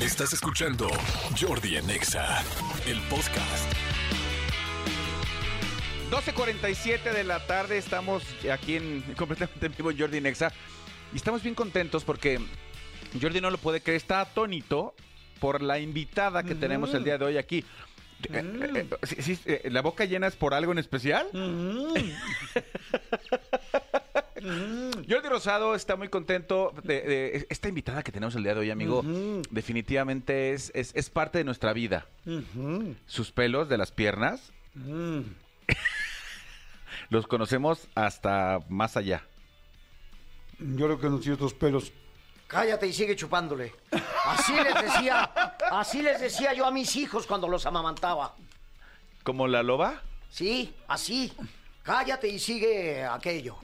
Estás escuchando Jordi en Exa, el podcast. 12.47 de la tarde, estamos aquí en completamente en vivo en Jordi Nexa y estamos bien contentos porque Jordi no lo puede creer, está atónito por la invitada que tenemos el día de hoy aquí. Eh, eh, eh, ¿La boca llena es por algo en especial? Jordi Rosado está muy contento de, de esta invitada que tenemos el día de hoy, amigo. Definitivamente es, es, es parte de nuestra vida. Sus pelos de las piernas los conocemos hasta más allá. Yo creo que no tiene otros pelos. Cállate y sigue chupándole. Así les decía, así les decía yo a mis hijos cuando los amamantaba. ¿Como la loba? Sí, así. Cállate y sigue aquello.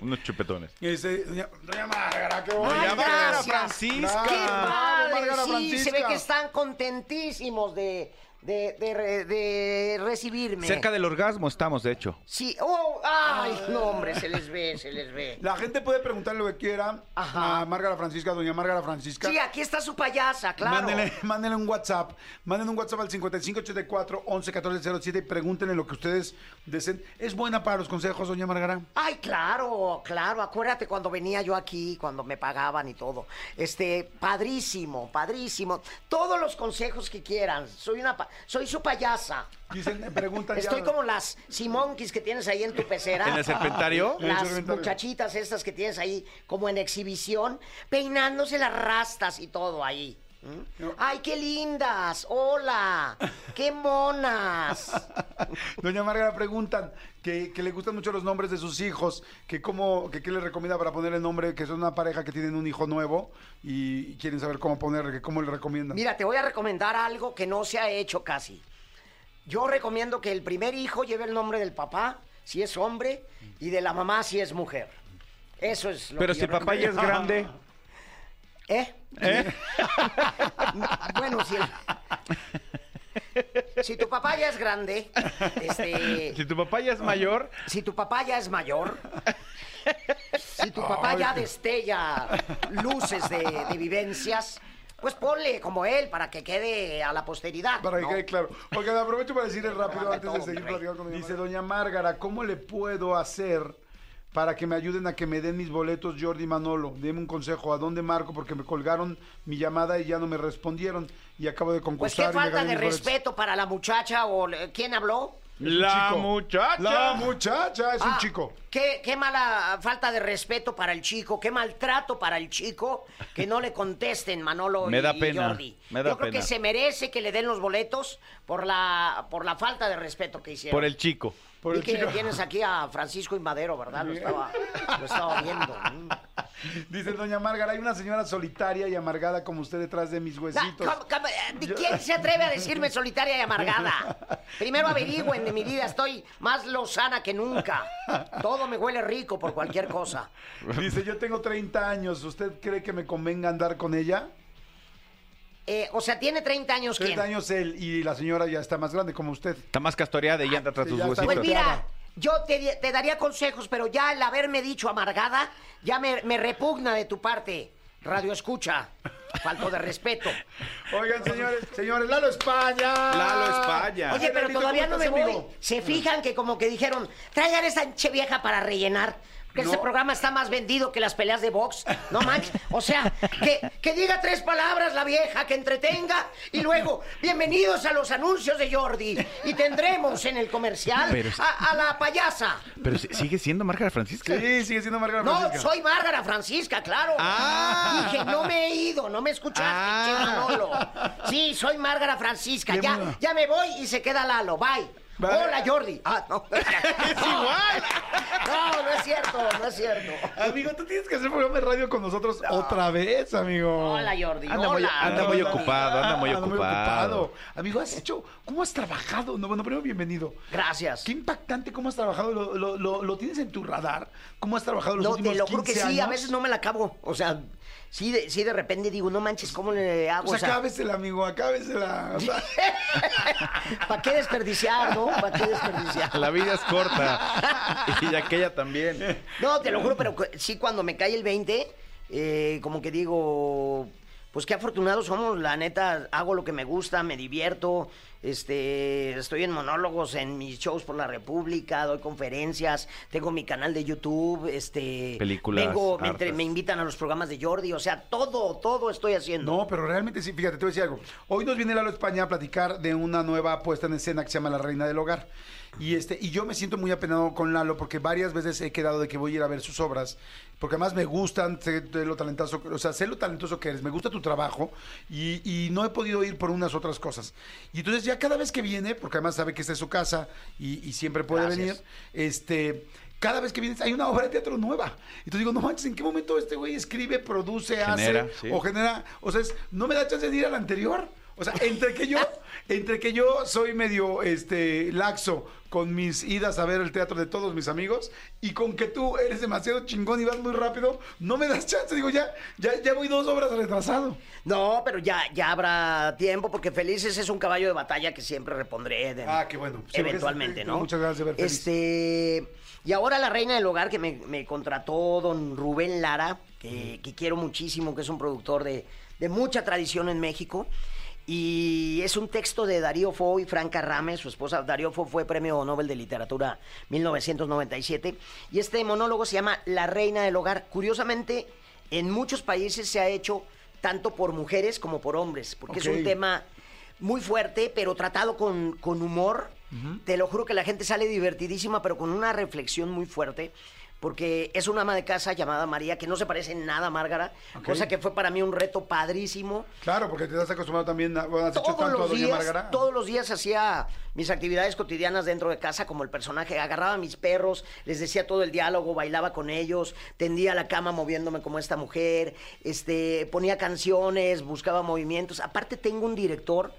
Unos chupetones. Ese, doña, doña Márgara, qué bonito. Doña Márgara. Francisca. ¡Qué padre! Márgara Sí, Francisca. se ve que están contentísimos de, de, de de recibirme. Cerca del orgasmo estamos, de hecho. Sí, oh, ay, no, hombre, se les ve, se les ve. La gente puede preguntar lo que quiera Ajá. a Márgara Francisca, doña Márgara Francisca. Sí, aquí está su payasa, claro. Mándenle, mándenle un WhatsApp. Mándenle un WhatsApp al 5584 11 14 07 y pregúntenle lo que ustedes deseen. ¿Es buena para los consejos, doña Márgara? Ay, claro, claro. Acuérdate cuando venía yo aquí, cuando me pagaban y todo. Este, padrísimo, padrísimo. Todos los consejos que quieran. Soy una, pa- soy su payasa. Dicen, preguntan ya- Estoy como las simonkis que tienes ahí en tu pecera. ¿En el serpentario? En el Las serpentario. muchachitas estas que tienes ahí como en exhibición, peinándose las rastas y todo ahí. ¿Mm? No. ¡Ay, qué lindas! ¡Hola! ¡Qué monas! Doña Márgara preguntan que, que le gustan mucho los nombres de sus hijos, que cómo, que qué le recomienda para poner el nombre, que son una pareja que tienen un hijo nuevo y, quieren saber cómo ponerle, que cómo le recomiendan. Mira, te voy a recomendar algo que no se ha hecho casi. Yo recomiendo que el primer hijo lleve el nombre del papá, si es hombre, y de la mamá, si es mujer. Eso es lo Pero que si yo papá ya es grande. ¿Eh? ¿eh? Bueno, si, el- si tu papá ya es grande, este, Si tu papá ya es mayor, si tu papá ya es mayor, si tu papá ya destella luces de, de vivencias, pues ponle como él para que quede a la posteridad. Para que ¿no? quede claro. Porque aprovecho para decirle rápido antes de seguir platicando con Dice, doña Márgara, ¿cómo le puedo hacer para que me ayuden a que me den mis boletos Jordi Manolo? Deme un consejo, ¿a dónde marco? Porque me colgaron mi llamada y ya no me respondieron y acabo de Pues concursar. qué y me falta de respeto para la muchacha o quién habló. la muchacha. La muchacha es un Ah, chico. Qué, qué mala falta de respeto para el chico, qué maltrato para el chico que no le contesten Manolo Me y, da y pena, Jordi. me da Yo creo pena. que se merece que le den los boletos por la por la falta de respeto que hicieron. Por el chico. Por Vi el que chico. tienes aquí a Francisco Inmadero, ¿verdad? Lo estaba, lo estaba viendo. Dice doña Márgara, hay una señora solitaria y amargada como usted detrás de mis Ah, huesitos. ¿cómo- cómo- eh, ¿Quién se atreve a decirme solitaria y amargada? Primero averigüen de mi vida, estoy más lozana que nunca. Todo me huele rico por cualquier cosa. Dice, yo tengo 30 años, ¿usted cree que me convenga andar con ella? Eh, o sea, tiene 30 años 30 quién? años él y la señora ya está más grande como usted. Está más castoreada y anda tras sí, tus ya está. huesitos. Pues mira, yo te, te daría consejos, pero ya el haberme dicho amargada, ya me, me repugna de tu parte. Radio escucha. Falto de respeto. Oigan, señores, señores, Lalo España. Lalo España. Oye, pero todavía ¿cómo no me voy. amigo? Se fijan que como que dijeron, traigan esa enche vieja para rellenar. Porque No. este programa está más vendido que las peleas de box. No manches. O sea, que, que diga tres palabras la vieja, que entretenga. Y luego, bienvenidos a los anuncios de Jordi. Y tendremos en el comercial Pero- a, a la payasa. Pero si- sigue siendo Márgara Francisca. Sí, sigue siendo Margarita No, Francisca. soy Márgara Francisca, claro. Ah. Dije, no me he ido, no me escuchaste, Ah. Sí, soy Márgara Francisca. Ya, ya me voy y se queda Lalo. Bye. Hola, Jordi. Ah, no. es igual. No, no es cierto, no es cierto. Amigo, tú tienes que hacer programa de radio con nosotros otra vez, amigo. Hola, Jordi. Anda muy- Hola. anda muy ocupado, anda muy ocupado. Amigo, has hecho, ¿cómo has trabajado? No, bueno, primero bienvenido. Gracias. Qué impactante cómo has trabajado. ¿Lo, lo, lo- lo tienes en tu radar? ¿Cómo has trabajado los No, últimos te lo juro que 15 sí, a veces no me la acabo. O sea, sí de, sí de repente digo, no manches, ¿cómo le hago? Pues acábesela, amigo, acábesela. O sea, ¿Para qué desperdiciar, no? ¿Para qué desperdiciar? La vida es corta. y aquella también. No, te lo juro, pero sí cuando me cae el 20, eh, como que digo, pues qué afortunados somos, la neta, hago lo que me gusta, me divierto, este, estoy en monólogos en mis shows por la República, doy conferencias, tengo mi canal de YouTube, este, Películas, vengo, me, entre- hartas. me invitan a los programas de Jordi, o sea, todo, todo estoy haciendo. No, pero realmente sí, fíjate, te voy a decir algo. Hoy nos viene Lalo España a platicar de una nueva puesta en escena que se llama La Reina del Hogar. Y este, y yo me siento muy apenado con Lalo porque varias veces he quedado de que voy a ir a ver sus obras, porque además me gustan, sé lo talentoso, o sea, sé lo talentoso que eres, me gusta tu trabajo y, y no he podido ir por unas otras cosas. Y entonces ya cada vez que viene, porque además sabe que esta es su casa y, y siempre puede Gracias. venir, este, cada vez que vienes hay una obra de teatro nueva. Entonces digo, no manches, ¿en qué momento este güey escribe, produce, Genera, hace sí. o genera? O sea, es- no me da chance de ir al anterior. O sea, entre que yo, entre que yo soy medio este laxo con mis idas a ver el teatro de todos mis amigos y con que tú eres demasiado chingón y vas muy rápido, no me das chance. Digo, ya, ya, ya voy dos obras retrasado. No, pero ya, ya habrá tiempo, porque Felices es un caballo de batalla que siempre repondré. de- Ah, qué bueno. Eventualmente, es- ¿no? muchas ganas de ver Feliz. Este. Y ahora la reina del hogar que me, me contrató don Rubén Lara, que, que quiero muchísimo, que es un productor de, de mucha tradición en México. Y es un texto de Darío Fo y Franca Rame, su esposa. Darío Fo fue premio Nobel de Literatura 1997. Y este monólogo se llama La reina del hogar. Curiosamente, en muchos países se ha hecho tanto por mujeres como por hombres, porque es un tema muy fuerte, pero tratado con, con humor. Te lo juro que la gente sale divertidísima, pero con una reflexión muy fuerte. Porque es una ama de casa llamada María que no se parece en nada a Márgara, cosa que fue para mí un reto padrísimo. Claro, porque te has acostumbrado también, a, bueno, has hecho Todos tanto a los, Doña días, Márgara. todos los días hacía mis actividades cotidianas dentro de casa como el personaje. Agarraba a mis perros, les decía todo el diálogo, bailaba con ellos, tendía la cama moviéndome como esta mujer, este, ponía canciones, buscaba movimientos. Aparte tengo un director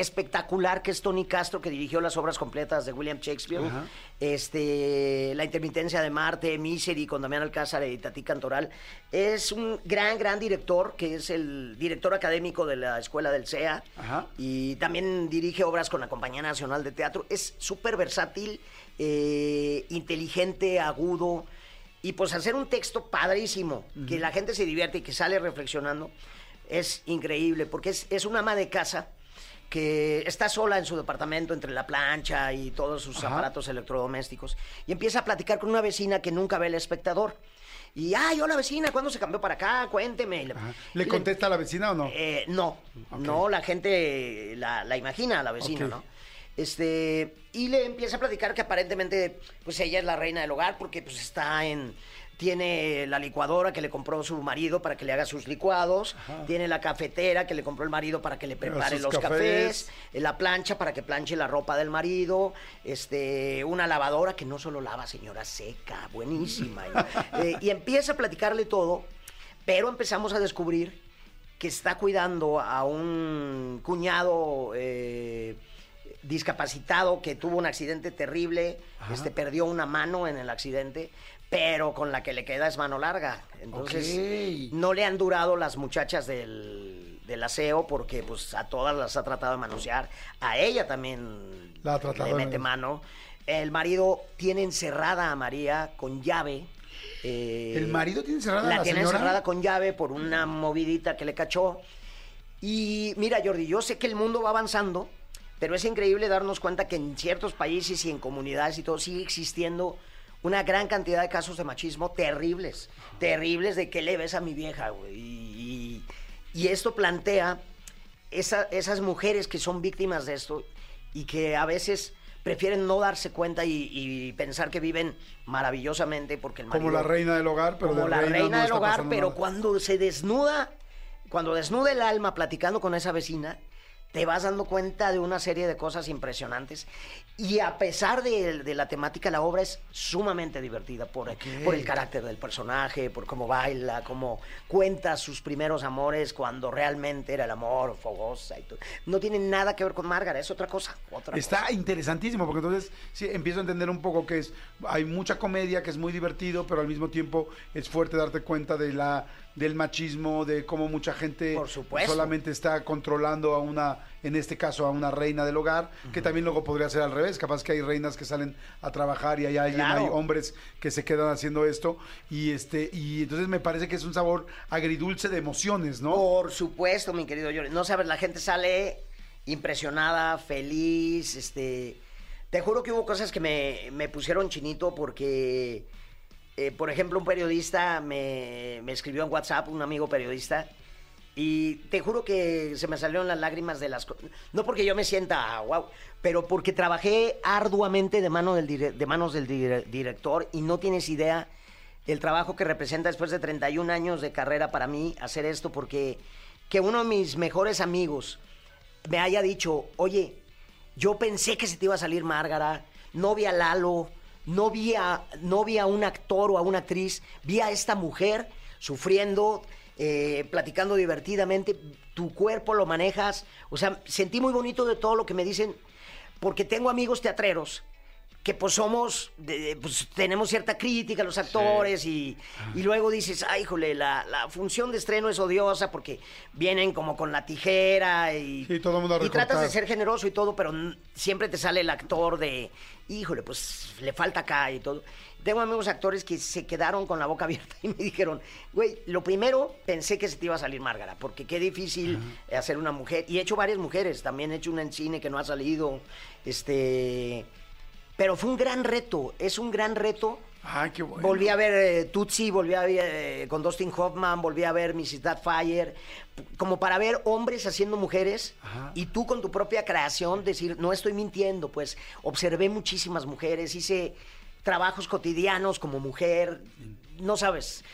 espectacular que es Tony Castro que dirigió las obras completas de William Shakespeare. Este la intermitencia de Marte Misery con Damián Alcázar y Tati Cantoral. Es un gran gran director que es el director académico de la escuela del CEA y también dirige obras con la Compañía Nacional de Teatro. Es súper versátil eh, inteligente agudo. Y pues hacer un texto padrísimo que la gente se divierte y que sale reflexionando es increíble porque es, es una ama de casa que está sola en su departamento entre la plancha y todos sus Ajá. aparatos electrodomésticos y empieza a platicar con una vecina que nunca ve al espectador. Y, ay, hola vecina, ¿cuándo se cambió para acá? Cuénteme. Le- ¿Le contesta a la vecina o no? eh, no, no, la gente la, la imagina a la vecina. ¿no? Este, y le empieza a platicar que aparentemente, pues ella es la reina del hogar porque pues está en, tiene la licuadora que le compró su marido para que le haga sus licuados, tiene la cafetera que le compró el marido para que le prepare los cafés. cafés, eh, la plancha para que planche la ropa del marido, este, una lavadora que no solo lava, señora, seca, buenísima. y, eh, y empieza a platicarle todo, pero empezamos a descubrir que está cuidando a un cuñado eh, discapacitado que tuvo un accidente terrible, este perdió una mano en el accidente, pero con la que le queda es mano larga. Entonces, no le han durado las muchachas del, del aseo porque pues a todas las ha tratado de manosear. A ella también La ha tratado le mete mano-. El marido tiene encerrada a María con llave. eh, ¿El marido tiene encerrada a la la tiene señora? encerrada con llave por una movidita que le cachó. Y mira, Jordi, yo sé que el mundo va avanzando, pero es increíble darnos cuenta que en ciertos países y en comunidades y todo sigue existiendo una gran cantidad de casos de machismo terribles, terribles de que le ves a mi vieja, güey. Y, esto plantea esa- esas mujeres que son víctimas de esto y que a veces prefieren no darse cuenta y, y pensar que viven maravillosamente porque el Como marido- la reina del hogar, pero como de la reina, reina, no del hogar, pero nada. cuando se desnuda, cuando desnuda el alma platicando con esa vecina, te vas dando cuenta de una serie de cosas impresionantes. Y a pesar de, de la temática, la obra es sumamente divertida por, por el carácter del personaje, por cómo baila, cómo cuenta sus primeros amores cuando realmente era el amor, fogosa y todo. No tiene nada que ver con Márgara, es otra cosa. Otra cosa. Está interesantísimo, porque entonces sí, empiezo a entender un poco que es, hay mucha comedia que es muy divertido, pero al mismo tiempo es fuerte darte cuenta de la del machismo, de cómo mucha gente Por solamente está controlando a una, en este caso a una reina del hogar, que también luego podría ser al revés, capaz que hay reinas que salen a trabajar y hay alguien, Claro. hay hombres que se quedan haciendo esto y este y entonces me parece que es un sabor agridulce de emociones, ¿no? Por supuesto, mi querido Jordi. No sabes, la gente sale impresionada, feliz, este... Te juro que hubo cosas que me, me pusieron chinito porque, eh, por ejemplo, un periodista me, me escribió en WhatsApp, un amigo periodista, y te juro que se me salieron las lágrimas de las. No porque yo me sienta wow, pero porque trabajé arduamente de, mano de manos del dire- director y no tienes idea el trabajo que representa después de 31 años de carrera para mí hacer esto, porque que uno de mis mejores amigos me haya dicho, oye, yo pensé que se te iba a salir Márgara, no vi a Lalo, no vi a, no vi a un actor o a una actriz, vi a esta mujer sufriendo, eh, platicando divertidamente, tu cuerpo lo manejas, o sea, sentí muy bonito de todo lo que me dicen, porque tengo amigos teatreros que pues somos, de- pues tenemos cierta crítica a los actores y, y luego dices, ay, híjole, la, la función de estreno es odiosa porque vienen como con la tijera y, Sí, todo el mundo a y tratas de ser generoso y todo, pero siempre te sale el actor de, híjole, pues le falta acá y todo. Tengo amigos actores que se quedaron con la boca abierta y me dijeron, güey, lo primero pensé que se te iba a salir Márgara, porque qué difícil hacer una mujer. Y he hecho varias mujeres, también he hecho una en cine que no ha salido, este... Pero fue un gran reto, es un gran reto. Ay, qué bueno. Volví a ver eh, Tootsie, volví a ver eh, con Dustin Hoffman, volví a ver Mrs. Fire, como para ver hombres haciendo mujeres Ajá. y tú con tu propia creación decir, no estoy mintiendo, pues observé muchísimas mujeres, hice trabajos cotidianos como mujer, no sabes.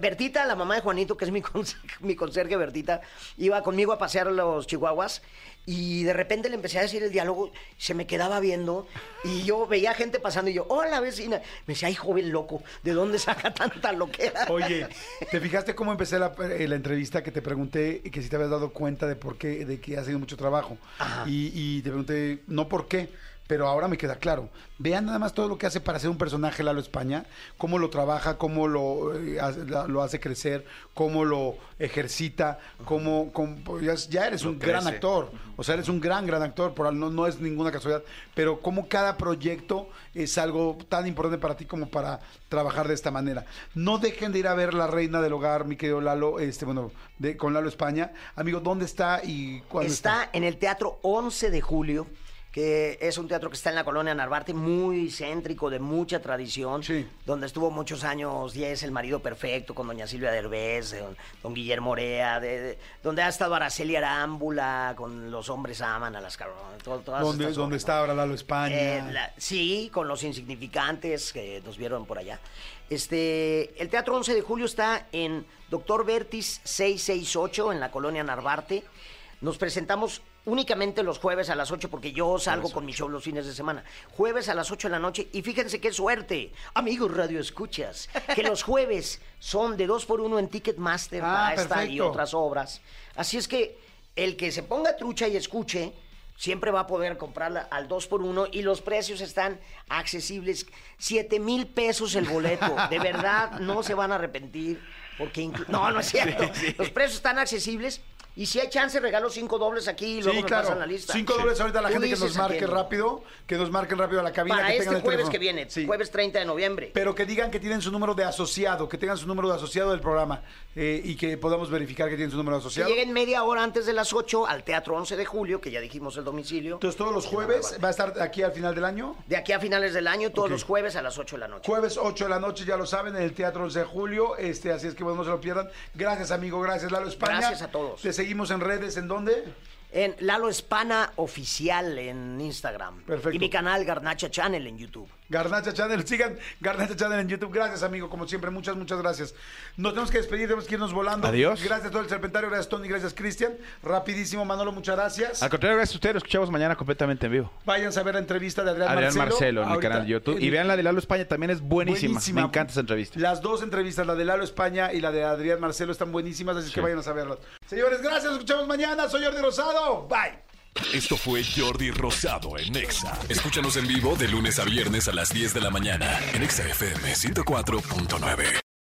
Bertita, la mamá de Juanito, que es mi, mi conserje Bertita, iba conmigo a pasear los chihuahuas y de repente le empecé a decir el diálogo, se me quedaba viendo y yo veía gente pasando y yo, hola vecina. Me decía, ay joven loco, ¿de dónde saca tanta loquera? Oye, ¿te fijaste cómo empecé la, eh, la entrevista que te pregunté que si te habías dado cuenta de por qué, de que has sido mucho trabajo? Y, y te pregunté, no por qué, pero ahora me queda claro. Vean nada más todo lo que hace para ser un personaje Lalo España, cómo lo trabaja, cómo lo, eh, hace- lo hace crecer, cómo lo ejercita, cómo, cómo- ya, ya eres Lo un gran actor. O sea, eres un gran, gran actor, por, no, no es ninguna casualidad, pero como cada proyecto es algo tan importante para ti como para trabajar de esta manera. No dejen de ir a ver La Reina del Hogar, mi querido Lalo, este, bueno, de, con Lalo España. Amigo, ¿dónde está y cuándo está? Está en el Teatro 11 de Julio, que es un teatro que está en la colonia Narvarte, muy céntrico, de mucha tradición, Sí. donde estuvo muchos años Diez, El Marido Perfecto, con doña Silvia Derbez, don, don Guillermo Orea, de- de- donde ha estado Araceli Arámbula, con Los Hombres Aman a las cabronas, ¿Dónde, dónde está ahora Lalo España? Eh, la- sí, con los insignificantes que nos vieron por allá. Este, el Teatro 11 de Julio está en Doctor Vertis 668 en la colonia Narvarte. Nos presentamos únicamente los jueves a las 8 porque yo salgo con mi show los fines de semana. Jueves a las 8 de la noche y fíjense qué suerte, amigos Radio Escuchas, que los jueves son de 2 por 1 en Ticketmaster Ah, para esta y perfecto. otras obras. Así es que el que se ponga trucha y escuche siempre va a poder comprarla al 2 por 1 y los precios están accesibles. 7 mil pesos el boleto. De verdad, no se van a arrepentir. Porque no, no es cierto. Los precios están accesibles. Y si hay chance, regalo cinco dobles aquí y luego Sí, me claro. pasan la lista. Cinco dólares ahorita a la gente que nos marque quién. rápido, que nos marquen rápido a la cabina. Para que este tengan jueves que viene, Sí. jueves 30 de noviembre. Pero que digan que tienen su número de asociado, que tengan su número de asociado del programa eh, y que podamos verificar que tienen su número de que asociado. lleguen media hora antes de las 8 al Teatro 11 de Julio, que ya dijimos el domicilio. Entonces todos los jueves va a estar aquí al final del año. De aquí a finales del año, todos los jueves a las 8 de la noche. Jueves 8 de la noche, ya lo saben, en el Teatro 11 de Julio. Este, así es que bueno, no se lo pierdan. Gracias, amigo. Gracias, Lalo España. Gracias a todos. Te seguimos en redes. ¿En dónde? En Lalo Espana Oficial en Instagram. Perfecto. Y mi canal Garnacha Channel en YouTube. Garnacha Channel. Sigan Garnacha Channel en YouTube. Gracias, amigo. Como siempre, muchas, muchas gracias. Nos tenemos que despedir, tenemos que irnos volando. Adiós. Gracias a todo el serpentario. Gracias, Tony. Gracias, Cristian. Rapidísimo, Manolo, muchas gracias. Al contrario, gracias a ustedes. Lo escuchamos mañana completamente en vivo. Váyanse a ver la entrevista de Adrián, Adrián Marcelo, en mi canal de YouTube. Y vean la de Lalo España, también es buenísima. Me encanta esa entrevista. Las dos entrevistas, la de Lalo España y la de Adrián Marcelo, están buenísimas, así que Sí. vayan a verlas. Señores, gracias. Nos escuchamos mañana. Soy Jordi Rosado. Bye. Esto fue Jordi Rosado en Exa. Escúchanos en vivo de lunes a viernes a las 10 de la mañana en Exa FM 104.9.